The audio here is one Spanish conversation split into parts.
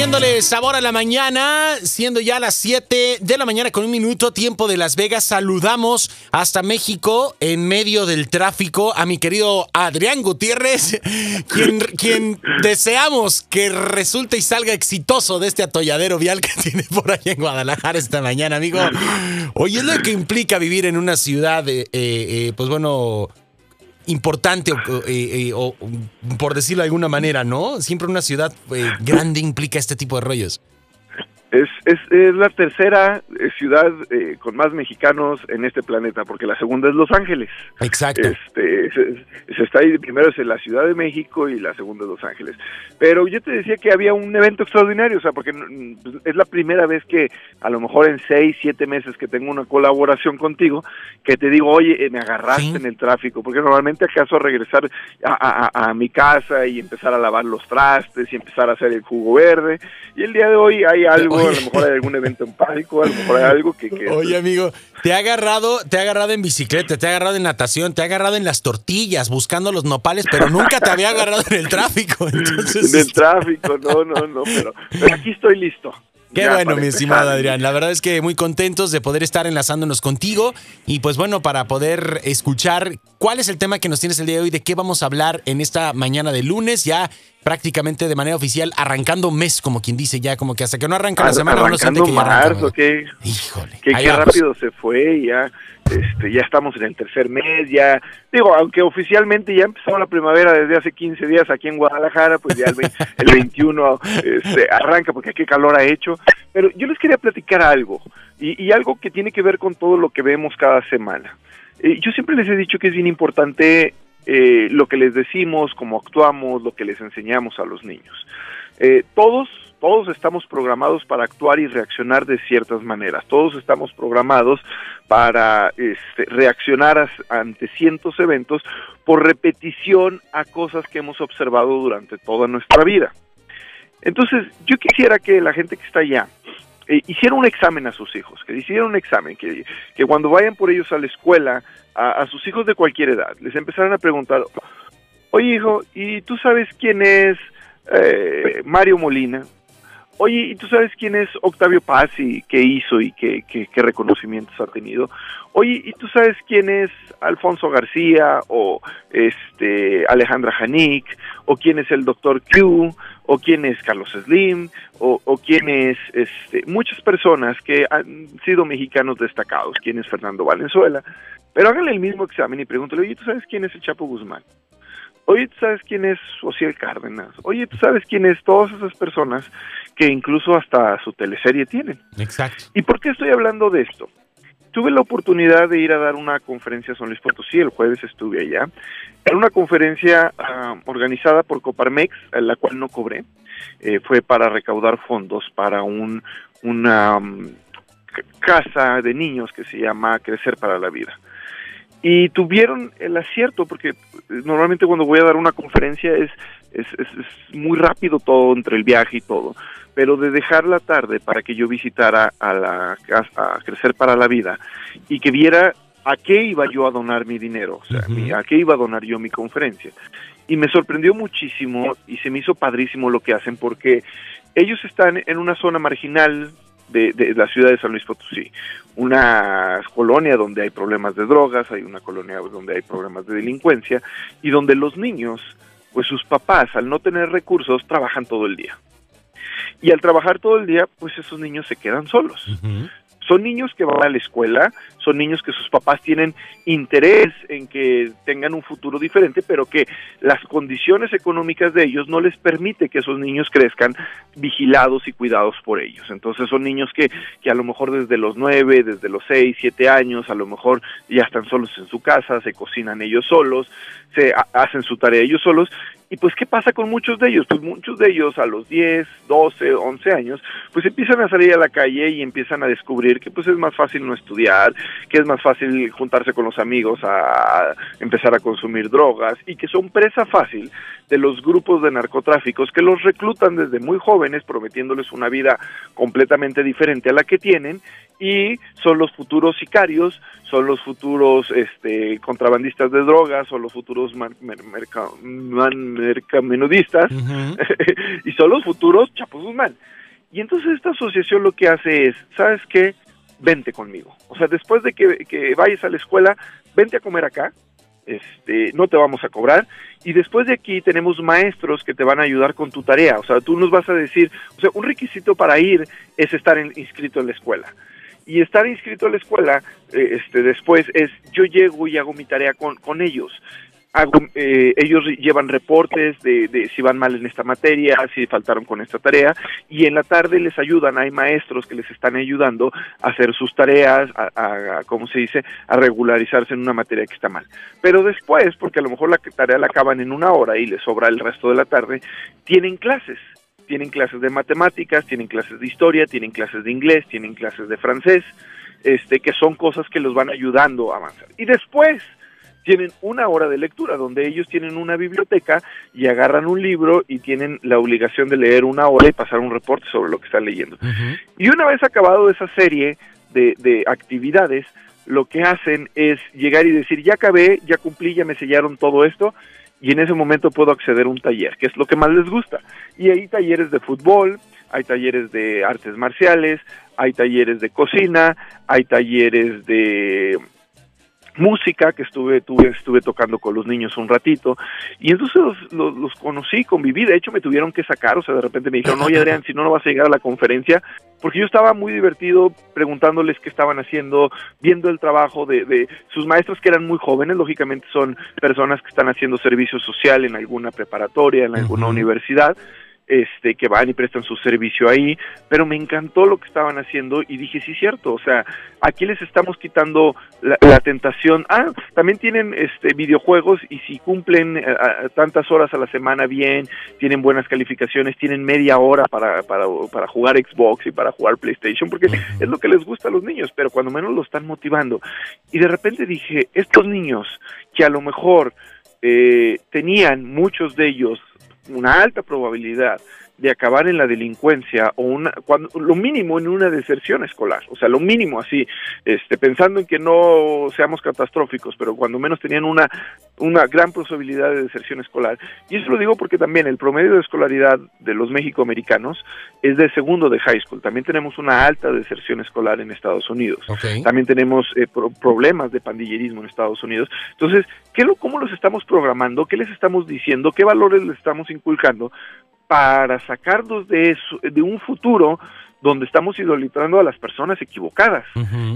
poniéndole sabor a la mañana, siendo ya las 7 de la mañana con un minuto, tiempo de Las Vegas. Saludamos hasta México en medio del tráfico a mi querido Adrián Gutiérrez, quien, deseamos que resulte y salga exitoso de este atolladero vial que tiene por ahí en Guadalajara esta mañana, amigo. Oye, es lo que implica vivir en una ciudad, eh, eh, pues bueno, importante, eh, o, por decirlo de alguna manera, ¿no? Siempre una ciudad grande implica este tipo de rollos. Es, es, es, la tercera eh, ciudad eh, con más mexicanos en este planeta, porque la segunda es Los Ángeles. Exacto. Este, se, está ahí, primero es en la Ciudad de México y la segunda es Los Ángeles. Pero yo te decía que había un evento extraordinario, o sea, porque pues, es la primera vez que a lo mejor en seis, siete meses que tengo una colaboración contigo, que te digo, oye, eh, me agarraste en el tráfico, porque normalmente acaso regresar a, a, a mi casa y empezar a lavar los trastes y empezar a hacer el jugo verde, y el día de hoy hay algo a lo mejor hay algún evento en pánico, a lo mejor hay algo que... Oye, amigo, te ha agarrado, te ha agarrado en bicicleta, te ha agarrado en natación, te ha agarrado en las tortillas, buscando los nopales, pero nunca te había agarrado en el tráfico. Entonces... En el tráfico, no, no, no, pero, pero aquí estoy listo. Qué bueno, mi estimado Adrián. La verdad es que muy contentos de poder estar enlazándonos contigo y pues bueno, para poder escuchar cuál es el tema que nos tienes el día de hoy, de qué vamos a hablar en esta mañana de lunes, ya prácticamente de manera oficial, arrancando mes, como quien dice, ya como que hasta que no arranca la semana, no que marzo, que, Híjole. Qué rápido se fue, ya, este, ya estamos en el tercer mes, ya, digo, aunque oficialmente ya empezó la primavera desde hace 15 días aquí en Guadalajara, pues ya el, el 21 este, arranca porque qué calor ha hecho, pero yo les quería platicar algo, y, y algo que tiene que ver con todo lo que vemos cada semana. Eh, yo siempre les he dicho que es bien importante eh, lo que les decimos, cómo actuamos, lo que les enseñamos a los niños. Eh, todos, todos estamos programados para actuar y reaccionar de ciertas maneras. Todos estamos programados para este, reaccionar ante cientos eventos por repetición a cosas que hemos observado durante toda nuestra vida. Entonces, yo quisiera que la gente que está allá eh, hiciera un examen a sus hijos, que hicieran un examen, que, que cuando vayan por ellos a la escuela a, sus hijos de cualquier edad, les empezaron a preguntar, oye hijo, ¿y tú sabes quién es eh, Mario Molina? Oye, ¿y tú sabes quién es Octavio Paz y qué hizo y qué, qué, reconocimientos ha tenido? Oye, ¿y tú sabes quién es Alfonso García o este Alejandra Janik o quién es el doctor Q o quién es Carlos Slim o, o quién es este, muchas personas que han sido mexicanos destacados, quién es Fernando Valenzuela? Pero háganle el mismo examen y pregúntale, oye, ¿tú sabes quién es el Chapo Guzmán? Oye, ¿tú sabes quién es Ociel Cárdenas? Oye, ¿tú sabes quién es todas esas personas que incluso hasta su teleserie tienen? Exacto. ¿Y por qué estoy hablando de esto? Tuve la oportunidad de ir a dar una conferencia a San Luis Potosí, el jueves estuve allá. Era una conferencia ah, organizada por Coparmex, en la cual no cobré. Eh, fue para recaudar fondos para un, una mm, casa de niños que se llama Crecer para la Vida y tuvieron el acierto, porque normalmente cuando voy a dar una conferencia es, es, es, muy rápido todo entre el viaje y todo, pero de dejar la tarde para que yo visitara a la a Crecer para la Vida y que viera a qué iba yo a donar mi dinero, o sea, a qué iba a donar yo mi conferencia. Y me sorprendió muchísimo y se me hizo padrísimo lo que hacen porque ellos están en una zona marginal de, la ciudad de San Luis Potosí. Una colonia donde hay problemas de drogas, hay una colonia donde hay problemas de delincuencia y donde los niños, pues sus papás, al no tener recursos, trabajan todo el día. Y al trabajar todo el día, pues esos niños se quedan solos. Son niños que van a la escuela, son niños que sus papás tienen interés en que tengan un futuro diferente, pero que las condiciones económicas de ellos no les permite que esos niños crezcan vigilados y cuidados por ellos. Entonces son niños que, que a lo mejor desde los nueve, desde los seis, siete años, a lo mejor ya están solos en su casa, se cocinan ellos solos, se hacen su tarea ellos solos. Y pues, ¿qué pasa con muchos de ellos? Pues muchos de ellos a los 10, 12, 11 años, pues empiezan a salir a la calle y empiezan a descubrir que pues es más fácil no estudiar, que es más fácil juntarse con los amigos a empezar a consumir drogas y que son presa fácil de los grupos de narcotráficos que los reclutan desde muy jóvenes prometiéndoles una vida completamente diferente a la que tienen y son los futuros sicarios, son los futuros este, contrabandistas de drogas, son los futuros mercamenudistas y son los futuros Chapos Guzmán. Y entonces esta asociación lo que hace es, ¿sabes qué? Vente conmigo. O sea, después de que, que vayas a la escuela, vente a comer acá, este, no te vamos a cobrar. Y después de aquí tenemos maestros que te van a ayudar con tu tarea. O sea, tú nos vas a decir, o sea, un requisito para ir es estar inscrito en la escuela. Y estar inscrito en la escuela, eh, este, después es, yo llego y hago mi tarea con, con ellos. Eh, ellos llevan reportes de, si van mal en esta materia, si faltaron con esta tarea, y en la tarde les ayudan, hay maestros que les están ayudando a hacer sus tareas, a, a, ¿cómo se dice?, a regularizarse en una materia que está mal. Pero después, porque a lo mejor la tarea la acaban en una hora y les sobra el resto de la tarde, tienen clases tienen clases de matemáticas, tienen clases de historia, tienen clases de inglés, tienen clases de francés, este, que son cosas que los van ayudando a avanzar. Y después tienen una hora de lectura, donde ellos tienen una biblioteca y agarran un libro y tienen la obligación de leer una hora y pasar un reporte sobre lo que están leyendo. Y una vez acabado esa serie de, de actividades, lo que hacen es llegar y decir, ya acabé, ya cumplí, ya me sellaron todo esto, y en ese momento puedo acceder a un taller, que es lo que más les gusta. Y hay talleres de fútbol, hay talleres de artes marciales, hay talleres de cocina, hay talleres de música que estuve tuve, estuve tocando con los niños un ratito. Y entonces los, los, conocí, conviví, de hecho me tuvieron que sacar, o sea, de repente me dijeron, oye Adrián, si no, no vas a llegar a la conferencia, porque yo estaba muy divertido preguntándoles qué estaban haciendo, viendo el trabajo de, de sus maestros que eran muy jóvenes, lógicamente son personas que están haciendo servicio social en alguna preparatoria, en alguna universidad, este, que van y prestan su servicio ahí, pero me encantó lo que estaban haciendo y dije, sí, cierto, o sea, aquí les estamos quitando la, tentación. Ah, también tienen este, videojuegos y si cumplen eh, tantas horas a la semana bien, tienen buenas calificaciones, tienen media hora para, para, para jugar Xbox y para jugar PlayStation, porque es lo que les gusta a los niños, pero cuando menos lo están motivando. Y de repente dije, estos niños que a lo mejor eh, tenían muchos de ellos una alta probabilidad de acabar en la delincuencia o una cuando lo mínimo en una deserción escolar, o sea, lo mínimo así, este pensando en que no seamos catastróficos, pero cuando menos tenían una una gran posibilidad de deserción escolar. Y eso lo digo porque también el promedio de escolaridad de los mexicoamericanos es de segundo de high school. También tenemos una alta deserción escolar en Estados Unidos. También tenemos eh, problemas de pandillerismo en Estados Unidos. Entonces, ¿qué lo, ¿cómo los estamos programando? ¿Qué les estamos diciendo? ¿Qué valores les estamos inculcando para sacarnos de, eso, de un futuro donde estamos idolatrando a las personas equivocadas.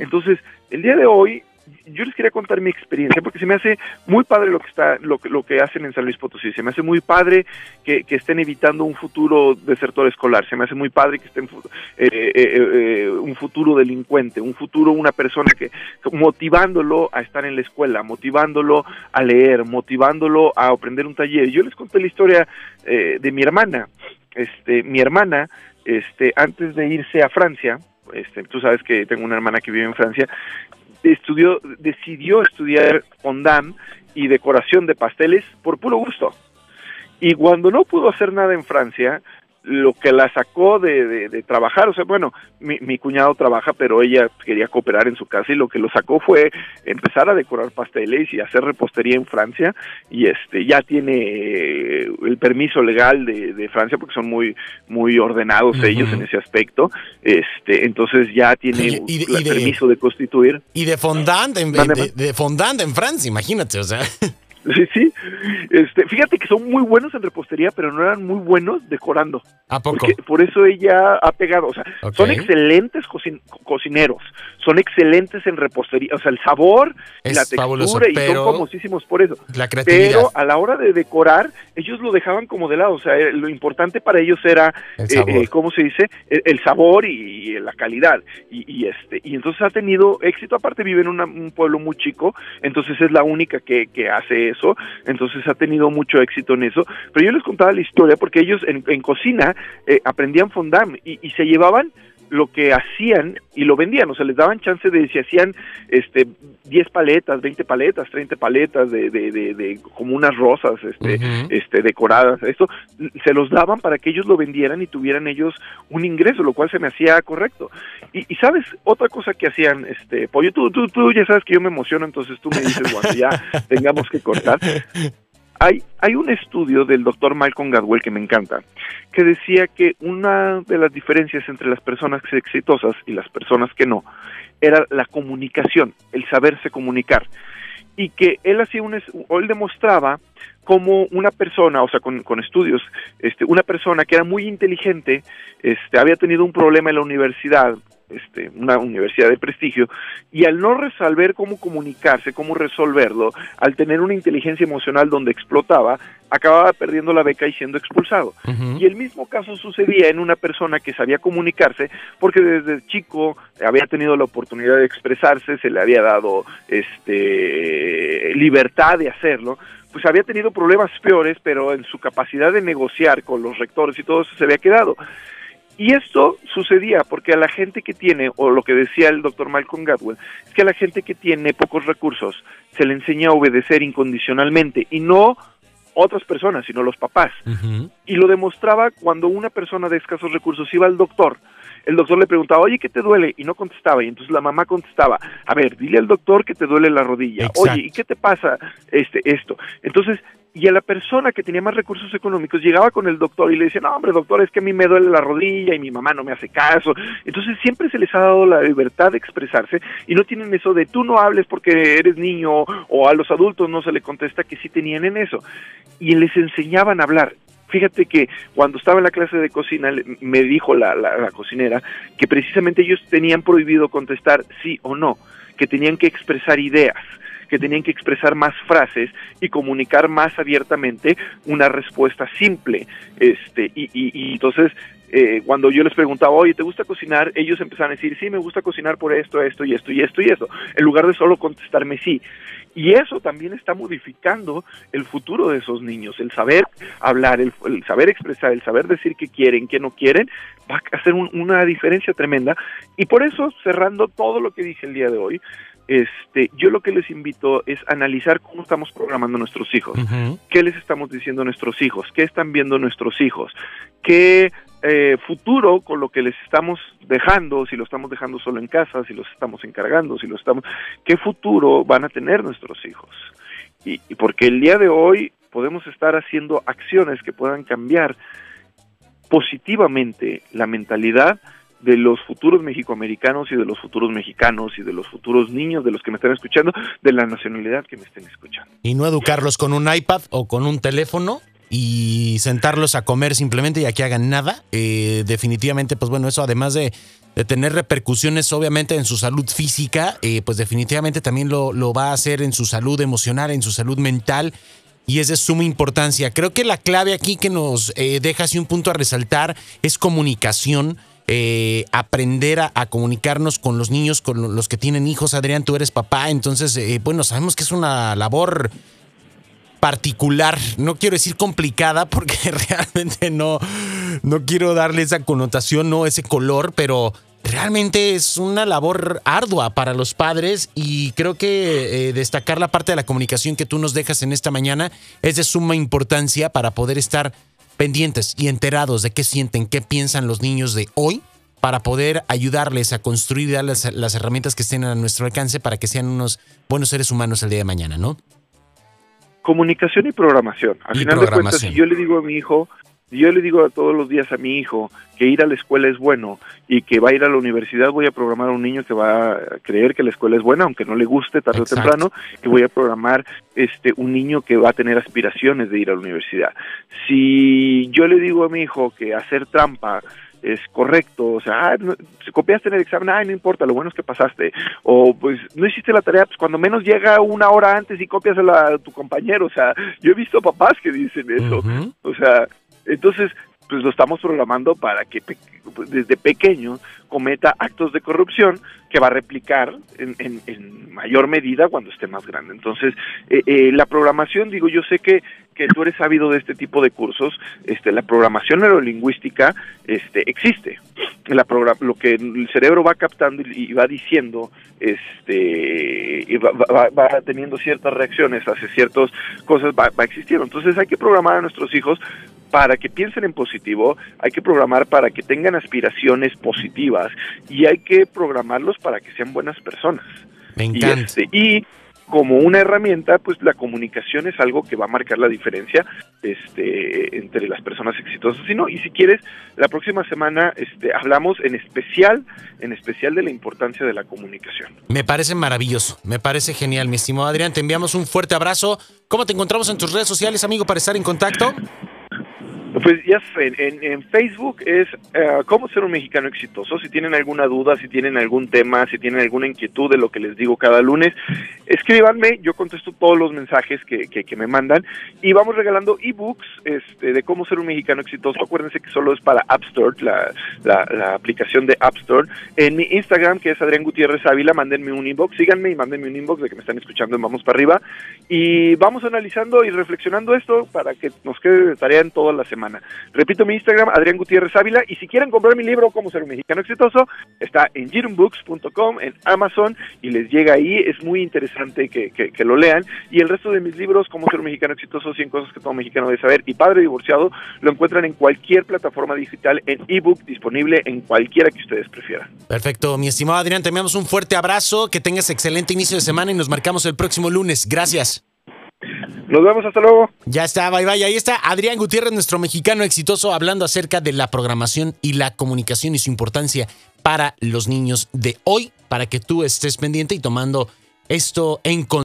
Entonces, el día de hoy yo les quería contar mi experiencia porque se me hace muy padre lo que está lo que lo que hacen en San Luis Potosí. Se me hace muy padre que, estén evitando un futuro desertor escolar. Se me hace muy padre que estén eh, eh, eh, un futuro delincuente un futuro una persona que motivándolo a estar en la escuela motivándolo a leer motivándolo a aprender un taller. Yo les conté la historia de mi hermana. Este mi hermana este antes de irse a Francia este, tú sabes que tengo una hermana que vive en Francia, estudió, decidió estudiar fondant y decoración de pasteles por puro gusto. Y cuando no pudo hacer nada en Francia, lo que la sacó de, de, trabajar, o sea, bueno, mi, mi, cuñado trabaja, pero ella quería cooperar en su casa y lo que lo sacó fue empezar a decorar pasteles y hacer repostería en Francia y este ya tiene eh, el permiso legal de, de Francia porque son muy muy ordenados ellos en ese aspecto, este entonces ya tiene el permiso de constituir. y de fondant en, de fondant en Francia, imagínate, o sea. Sí, sí. Este, fíjate que son muy buenos en repostería, pero no eran muy buenos decorando. ¿A poco? por eso ella ha pegado. O sea, son excelentes cocineros, son excelentes en repostería. O sea, el sabor, la textura, y son famosísimos por eso. La creatividad. Pero a la hora de decorar, ellos lo dejaban como de lado. O sea, lo importante para ellos era, eh, eh, ¿cómo se dice? El, sabor y, la calidad. Y, este y entonces ha tenido éxito. Aparte, vive en un pueblo muy chico, entonces es la única que, que hace eso, entonces ha tenido mucho éxito en eso. Pero yo les contaba la historia porque ellos en, cocina eh, aprendían fondam y, y se llevaban lo que hacían y lo vendían, o sea, les daban chance de si hacían este 10 paletas, 20 paletas, 30 paletas de, de, de, como unas rosas este este decoradas, esto se los daban para que ellos lo vendieran y tuvieran ellos un ingreso, lo cual se me hacía correcto. Y, sabes, otra cosa que hacían este Pollo, tú, tú tú ya sabes que yo me emociono, entonces tú me dices cuando ya tengamos que cortar Hay, hay un estudio del doctor Malcolm Gadwell que me encanta, que decía que una de las diferencias entre las personas exitosas y las personas que no era la comunicación, el saberse comunicar. Y que él hacía un, él demostraba como una persona, o sea, con, con, estudios, este, una persona que era muy inteligente, este, había tenido un problema en la universidad, este, una universidad de prestigio, y al no resolver cómo comunicarse, cómo resolverlo, al tener una inteligencia emocional donde explotaba, acababa perdiendo la beca y siendo expulsado. Y el mismo caso sucedía en una persona que sabía comunicarse, porque desde chico había tenido la oportunidad de expresarse, se le había dado este, libertad de hacerlo, pues había tenido problemas peores, pero en su capacidad de negociar con los rectores y todo eso se había quedado. Y esto sucedía porque a la gente que tiene, o lo que decía el doctor Malcolm Gadwell, es que a la gente que tiene pocos recursos se le enseña a obedecer incondicionalmente y no otras personas, sino los papás. Y lo demostraba cuando una persona de escasos recursos iba al doctor, el doctor le preguntaba, oye, ¿qué te duele? Y no contestaba. Y entonces la mamá contestaba, a ver, dile al doctor que te duele la rodilla. Oye, ¿y qué te pasa este, esto? Entonces y a la persona que tenía más recursos económicos llegaba con el doctor y le decía, no, hombre, doctor, es que a mí me duele la rodilla y mi mamá no me hace caso. Entonces siempre se les ha dado la libertad de expresarse y no tienen eso de tú no hables porque eres niño o a los adultos no se le contesta que sí tenían en eso. Y les enseñaban a hablar. Fíjate que cuando estaba en la clase de cocina me dijo la, la cocinera que precisamente ellos tenían prohibido contestar sí o no, que tenían que expresar ideas que tenían que expresar más frases y comunicar más abiertamente una respuesta simple. Este, y, entonces eh, cuando yo les preguntaba, oye, ¿te gusta cocinar? Ellos empezaron a decir, sí, me gusta cocinar por esto, esto y esto y esto y esto, en lugar de solo contestarme sí. Y eso también está modificando el futuro de esos niños, el saber hablar, el, saber expresar, el saber decir qué quieren, qué no quieren, va a hacer una diferencia tremenda. Y por eso, cerrando todo lo que dije el día de hoy, este, yo lo que les invito es analizar cómo estamos programando a nuestros hijos, qué les estamos diciendo a nuestros hijos, qué están viendo nuestros hijos, qué eh, futuro con lo que les estamos dejando, si lo estamos dejando solo en casa, si los estamos encargando, si lo estamos, qué futuro van a tener nuestros hijos. y porque el día de hoy podemos estar haciendo acciones que puedan cambiar positivamente la mentalidad de los futuros mexicoamericanos y de los futuros mexicanos y de los futuros niños de los que me están escuchando, de la nacionalidad que me estén escuchando. Y no educarlos con un iPad o con un teléfono y sentarlos a comer simplemente y a que hagan nada. Eh, definitivamente, pues bueno, eso además de, tener repercusiones obviamente en su salud física, eh, pues definitivamente también lo, lo va a hacer en su salud emocional, en su salud mental y es de suma importancia. Creo que la clave aquí que nos eh, deja así un punto a resaltar es comunicación. Eh, aprender a, comunicarnos con los niños, con los que tienen hijos. Adrián, tú eres papá, entonces, eh, bueno, sabemos que es una labor particular, no quiero decir complicada porque realmente no, no quiero darle esa connotación, no ese color, pero realmente es una labor ardua para los padres y creo que eh, destacar la parte de la comunicación que tú nos dejas en esta mañana es de suma importancia para poder estar pendientes y enterados de qué sienten, qué piensan los niños de hoy para poder ayudarles a construir las, herramientas que estén a nuestro alcance para que sean unos buenos seres humanos el día de mañana, ¿no? Comunicación y programación. Al final de cuentas, si yo le digo a mi hijo, yo le digo todos los días a mi hijo que ir a la escuela es bueno y que va a ir a la universidad, voy a programar a un niño que va a creer que la escuela es buena, aunque no le guste tarde o temprano, y voy a programar este un niño que va a tener aspiraciones de ir a la universidad. Si yo le digo a mi hijo que hacer trampa es correcto, o sea, ah, si copiaste en el examen, ay, no importa, lo bueno es que pasaste, o pues no hiciste la tarea, pues cuando menos llega una hora antes y copias a, tu compañero, o sea, yo he visto papás que dicen eso, o sea, entonces pues lo estamos programando para que desde pequeño cometa actos de corrupción que va a replicar en, mayor medida cuando esté más grande. Entonces, eh, eh, la programación, digo, yo sé que, tú eres sabido de este tipo de cursos, este, la programación neurolingüística este, existe. La lo que el cerebro va captando y, va diciendo, este, y va, teniendo ciertas reacciones hacia ciertas cosas, va, va existiendo. Entonces hay que programar a nuestros hijos para que piensen en positivo, hay que programar para que tengan aspiraciones positivas y hay que programarlos para que sean buenas personas. Me encanta. Y, este, como una herramienta, pues la comunicación es algo que va a marcar la diferencia este, entre las personas exitosas y no. Y si quieres, la próxima semana este, hablamos en especial, en especial de la importancia de la comunicación. Me parece maravilloso, me parece genial, mi estimado Adrián. Te enviamos un fuerte abrazo. ¿Cómo te encontramos en tus redes sociales, amigo, para estar en contacto? Pues ya saben, en, Facebook es uh, cómo ser un mexicano exitoso. Si tienen alguna duda, si tienen algún tema, si tienen alguna inquietud de lo que les digo cada lunes, escríbanme, yo contesto todos los mensajes que, que, me mandan y vamos regalando ebooks este, de cómo ser un mexicano exitoso. Acuérdense que solo es para App Store, la, la, aplicación de App Store. En mi Instagram, que es Adrián Gutiérrez Ávila, mándenme un inbox, síganme y mándenme un inbox de que me están escuchando en Vamos para Arriba y vamos analizando y reflexionando esto para que nos quede de tarea en toda la semana. Repito mi Instagram, Adrián Gutiérrez Ávila, y si quieren comprar mi libro, Cómo ser un mexicano exitoso, está en jirumbooks.com, en Amazon, y les llega ahí, es muy interesante que, que, lo lean, y el resto de mis libros, Cómo ser un mexicano exitoso, 100 cosas que todo mexicano debe saber, y Padre Divorciado, lo encuentran en cualquier plataforma digital, en ebook, disponible en cualquiera que ustedes prefieran. Perfecto, mi estimado Adrián, te enviamos un fuerte abrazo, que tengas excelente inicio de semana y nos marcamos el próximo lunes. Gracias. Nos vemos, hasta luego. Ya está, bye bye. Ahí está Adrián Gutiérrez, nuestro mexicano exitoso, hablando acerca de la programación y la comunicación y su importancia para los niños de hoy, para que tú estés pendiente y tomando esto en